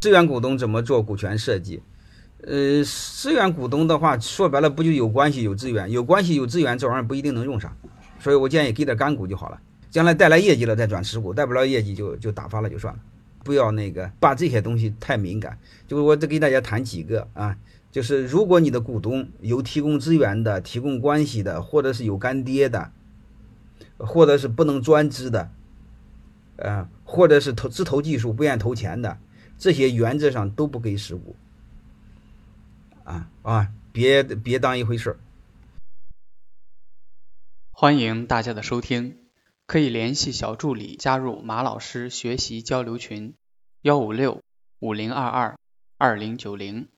资源股东怎么做股权设计？呃，资源股东的话，说白了不就有关系有资源，有关系有资源，这玩意儿不一定能用上。所以我建议给点干股就好了，将来带来业绩了再转持股，带不了业绩就就打发了就算了，不要那个把这些东西太敏感。就是我再给大家谈几个啊，就是如果你的股东有提供资源的、提供关系的，或者是有干爹的，或者是不能专资的，呃，或者是投只投技术不愿投钱的，这些原则上都不给实物。啊啊，别别当一回事儿。欢迎大家的收听，可以联系小助理加入马老师学习交流群：幺五六五零二二二零九零。